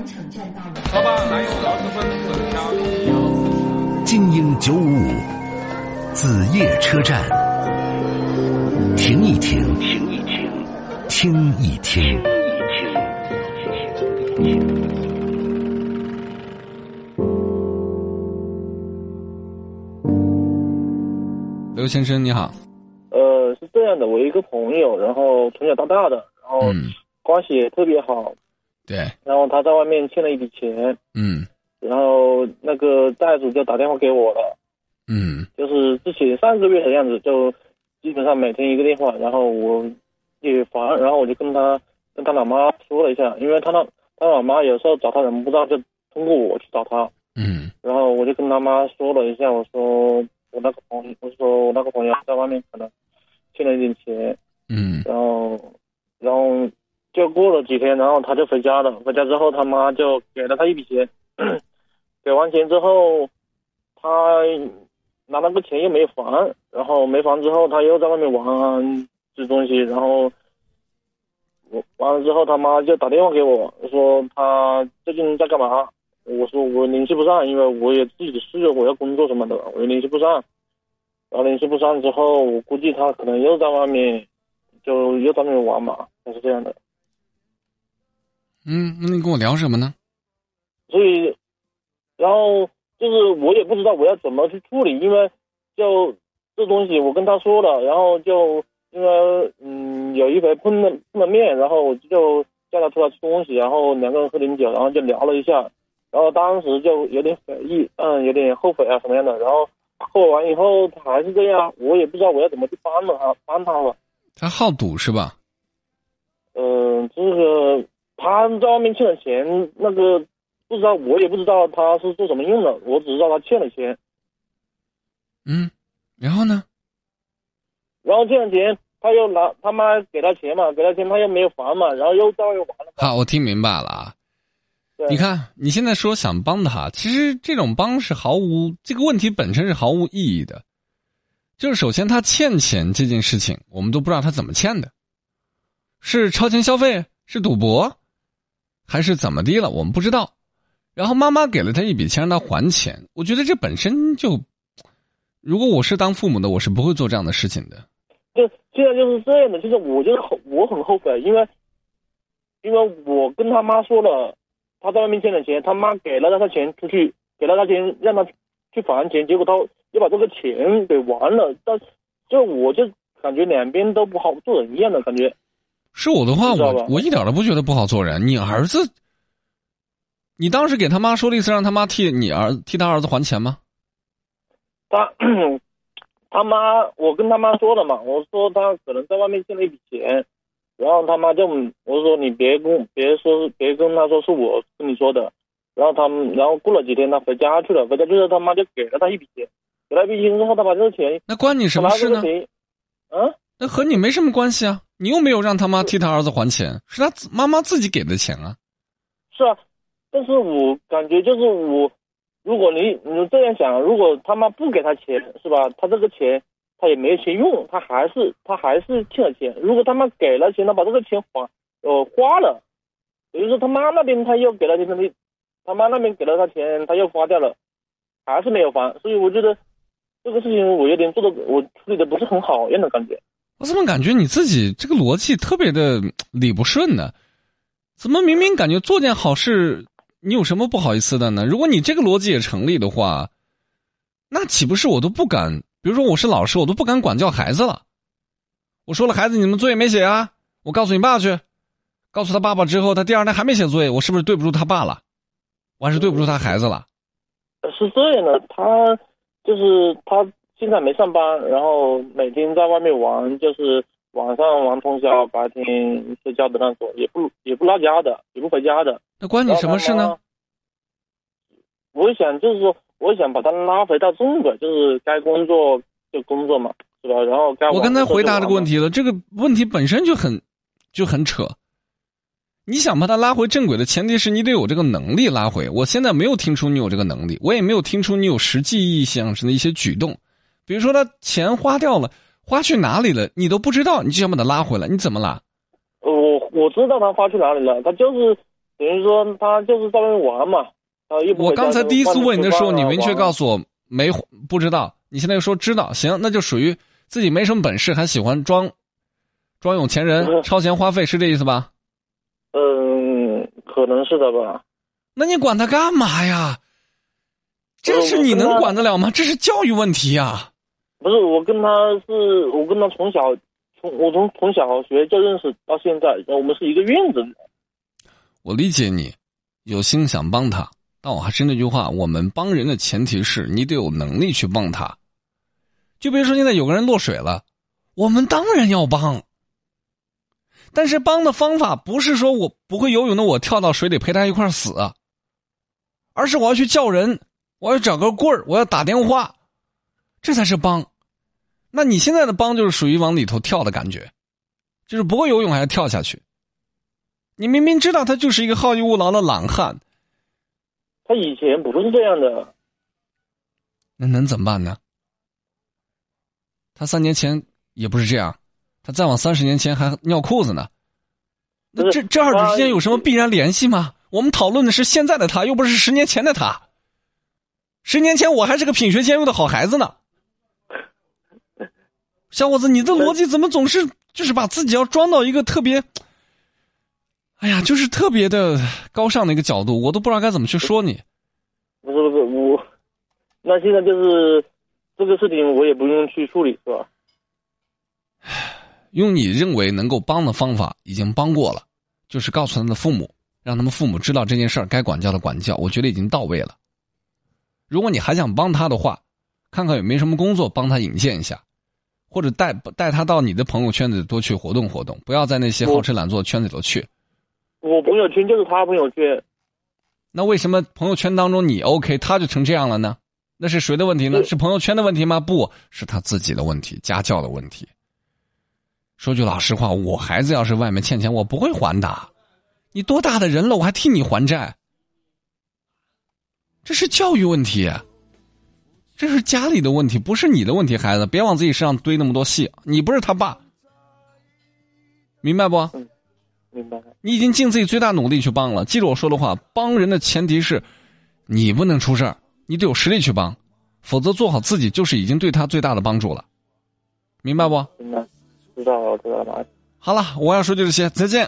完城站到了。好吧，还有二十分，等下。精英九五五，子夜车站，停一停，停一停，听一听。刘先生你好，呃，是这样的，我一个朋友，然后从小到大的，然后嗯，关系也特别好，对，然后他在外面欠了一笔钱，嗯。然后那个债主就打电话给我了，嗯。就是之前上个月的样子，就基本上每天一个电话，然后我也烦，然后我就跟他跟他老妈说了一下，因为他那他老妈有时候找他人不知道，就通过我去找他，嗯。然后我就跟他妈说了一下，我说我那个朋友，我说我那个朋友在外面可能欠了一点钱，嗯。然后，然后就过了几天，然后他就回家了。回家之后，他妈就给了他一笔钱，给完钱之后，他拿那个钱又没还，然后没还之后，他又在外面玩这东西，然后我完了之后，他妈就打电话给我说他最近在干嘛？我说我联系不上，因为我也自己的事，我要工作什么的，我又联系不上。然后联系不上之后，我估计他可能又在外面，就又在外面玩嘛，就是这样的。嗯，那你跟我聊什么呢？所以，然后就是我也不知道我要怎么去处理，因为就这东西我跟他说了，然后就因为嗯有一回碰了碰了面，然后我就叫他出来吃东西，然后两个人喝点酒，然后就聊了一下，然后当时就有点悔意，嗯，有点后悔啊什么样的，然后后悔完以后他还是这样，我也不知道我要怎么去帮了他，帮他了。他好赌是吧？嗯、这个他在外面欠了钱，那个不知道，我也不知道他是做什么用的，我只知道他欠了钱，嗯，然后呢？然后欠了钱，他又拿他妈给他钱嘛，给他钱他又没有还嘛，然后又在外面玩了。好，我听明白了啊。对你看，你现在说想帮他，其实这种帮是毫无这个问题本身是毫无意义的。就是首先他欠钱这件事情，我们都不知道他怎么欠的，是超前消费，是赌博，还是怎么的了？我们不知道。然后妈妈给了他一笔钱让他还钱，我觉得这本身就，如果我是当父母的，我是不会做这样的事情的。就现在就是这样的，就是我就是后我很后悔，因为因为我跟他妈说了，他在外面欠了钱，他妈给了他钱出去，给了他钱让他去还钱，结果他又把这个钱给完了，但就我就感觉两边都不好做人一样的感觉。是我的话，我我一点都不觉得不好做人。你儿子，你当时给他妈说的意思，让他妈替你儿替他儿子还钱吗？他他妈，我跟他妈说了嘛，我说他可能在外面欠了一笔钱，然后他妈就我说你别跟别说别跟他说是我跟你说的，然后他们然后过了几天他回家去了，回家去了他妈就给了他一笔钱，给了一笔钱之后他把这个钱那关你什么事呢？这个钱，嗯，那和你没什么关系啊！你又没有让他妈替他儿子还钱，是他妈妈自己给的钱啊。是啊，但是我感觉就是我，如果你你这样想，如果他妈不给他钱是吧？他这个钱他也没钱用，他还是他还是欠了钱。如果他妈给了钱，他把这个钱还呃花了，也就是说他妈那边他又给了钱，他他妈那边给了他钱，他又花掉了，还是没有还。所以我觉得这个事情我有点做的我处理的不是很好一样的感觉。我怎么感觉你自己这个逻辑特别的理不顺呢？怎么明明感觉做件好事，你有什么不好意思的呢？如果你这个逻辑也成立的话，那岂不是我都不敢？比如说我是老师，我都不敢管教孩子了。我说了，孩子，你们作业没写啊？我告诉你爸去，告诉他爸爸之后，他第二天还没写作业，我是不是对不住他爸了？我还是对不住他孩子了？是这样的，他就是他现在没上班，然后每天在外面玩，就是晚上玩通宵，白天睡觉的那种，也不也不拉家的，也不回家的。那关你什么事呢？？我想就是说，我想把他拉回到正轨，就是该工作就工作嘛，是吧？然后该我刚才回答这个问题了，这个问题本身就很就很扯。你想把他拉回正轨的前提是你得有这个能力拉回。我现在没有听出你有这个能力，我也没有听出你有实际意义上的一些举动，比如说他钱花掉了，花去哪里了，你都不知道，你就想把他拉回来，你怎么拉？我我知道他花去哪里了，他就是等于说他就是在外面玩嘛，啊，又我刚才第一次问你的时候，你明确告诉我没不知道，你现在又说知道，行，那就属于自己没什么本事，还喜欢装装有钱人，嗯 超前花费，是这意思吧？嗯，可能是的吧。那你管他干嘛呀？这呃是你能管得了吗？这是教育问题呀！不是，我跟他是，我跟他从小从我从从小学就认识到现在，我们是一个院子里。我理解你，有心想帮他，但我还是那句话，我们帮人的前提是你得有能力去帮他。就比如说现在有个人落水了，我们当然要帮，但是帮的方法不是说我不会游泳的我跳到水里陪他一块儿死，而是我要去叫人，我要找个棍儿，我要打电话，这才是帮。那你现在的帮就是属于往里头跳的感觉，就是不会游泳还要跳下去。你明明知道他就是一个好逸恶劳的懒汉，他以前不是这样的，那能怎么办呢？他三年前也不是这样，他再往三十年前还尿裤子呢。那这这二者之间有什么必然联系吗？我们讨论的是现在的他，又不是十年前的他。十年前我还是个品学兼优的好孩子呢。小伙子，你的逻辑怎么总是就是把自己要装到一个特别，哎呀，就是特别的高尚的一个角度，我都不知道该怎么去说你。不是不是我，那现在就是这个事情我也不用去处理是吧？用你认为能够帮的方法已经帮过了，就是告诉他们的父母，让他们父母知道这件事儿该管教的管教，我觉得已经到位了。如果你还想帮他的话，看看有没有什么工作帮他引荐一下，或者带带他到你的朋友圈子多去活动活动，不要在那些好吃懒做的圈子里头去。我朋友圈就是他朋友圈，那为什么朋友圈当中你 OK，他就成这样了呢？那是谁的问题呢？是是朋友圈的问题吗？不是他自己的问题，家教的问题。说句老实话，我孩子要是外面欠钱，我不会还的。你多大的人了，我还替你还债？这是教育问题，这是家里的问题，不是你的问题。孩子，别往自己身上堆那么多戏。你不是他爸，明白不？明白。你已经尽自己最大努力去帮了。记住我说的话，帮人的前提是，你不能出事儿，你得有实力去帮，否则做好自己就是已经对他最大的帮助了，明白不？明白，知道了，知道了。好了，我要说就这些，再见。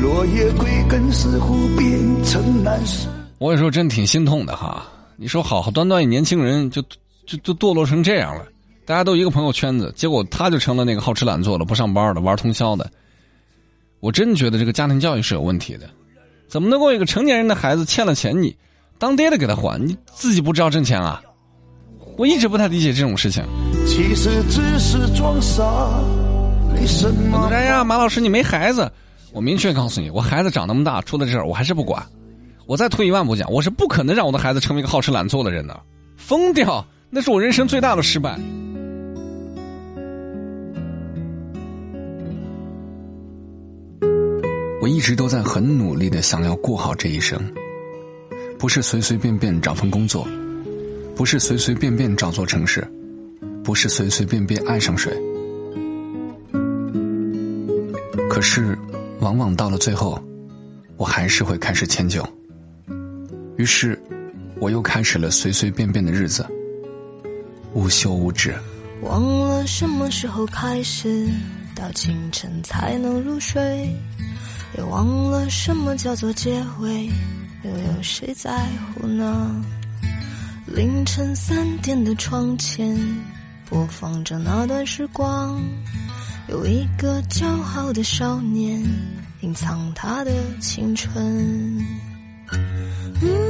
落叶归根，似乎变成难事。我有时候真挺心痛的哈。你说好好端端一年轻人就就就堕落成这样了，大家都一个朋友圈子，结果他就成了那个好吃懒做的、不上班的、玩通宵的。我真觉得这个家庭教育是有问题的，怎么能够一个成年人的孩子欠了钱你当爹的给他还，你自己不知道挣钱啊？我一直不太理解这种事情。其实只是装傻，没什么人。哎呀，马老师你没孩子，我明确告诉你，我孩子长那么大，出了这事儿我还是不管。我再退一万步讲，我是不可能让我的孩子成为一个好吃懒做的人的，疯掉！那是我人生最大的失败。我一直都在很努力的想要过好这一生，不是随随便便找份工作，不是随随便便找座城市，不是随随便便爱上谁。可是，往往到了最后，我还是会开始迁就。于是，我又开始了随随便便的日子，无休无止。忘了什么时候开始，到清晨才能入睡，也忘了什么叫做结尾，又有谁在乎呢？凌晨三点的窗前，播放着那段时光，有一个骄傲的少年，隐藏他的青春。不